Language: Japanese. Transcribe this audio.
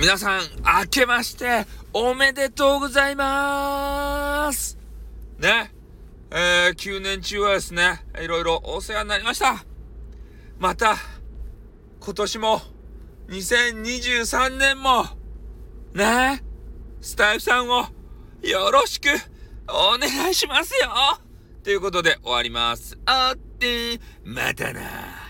皆さん、明けまして、おめでとうございますね。えー、9年中はですね、いろいろお世話になりました。また、今年も、2023年も、ね、スタイフさんをよろしくお願いしますよということで終わります。あって、またな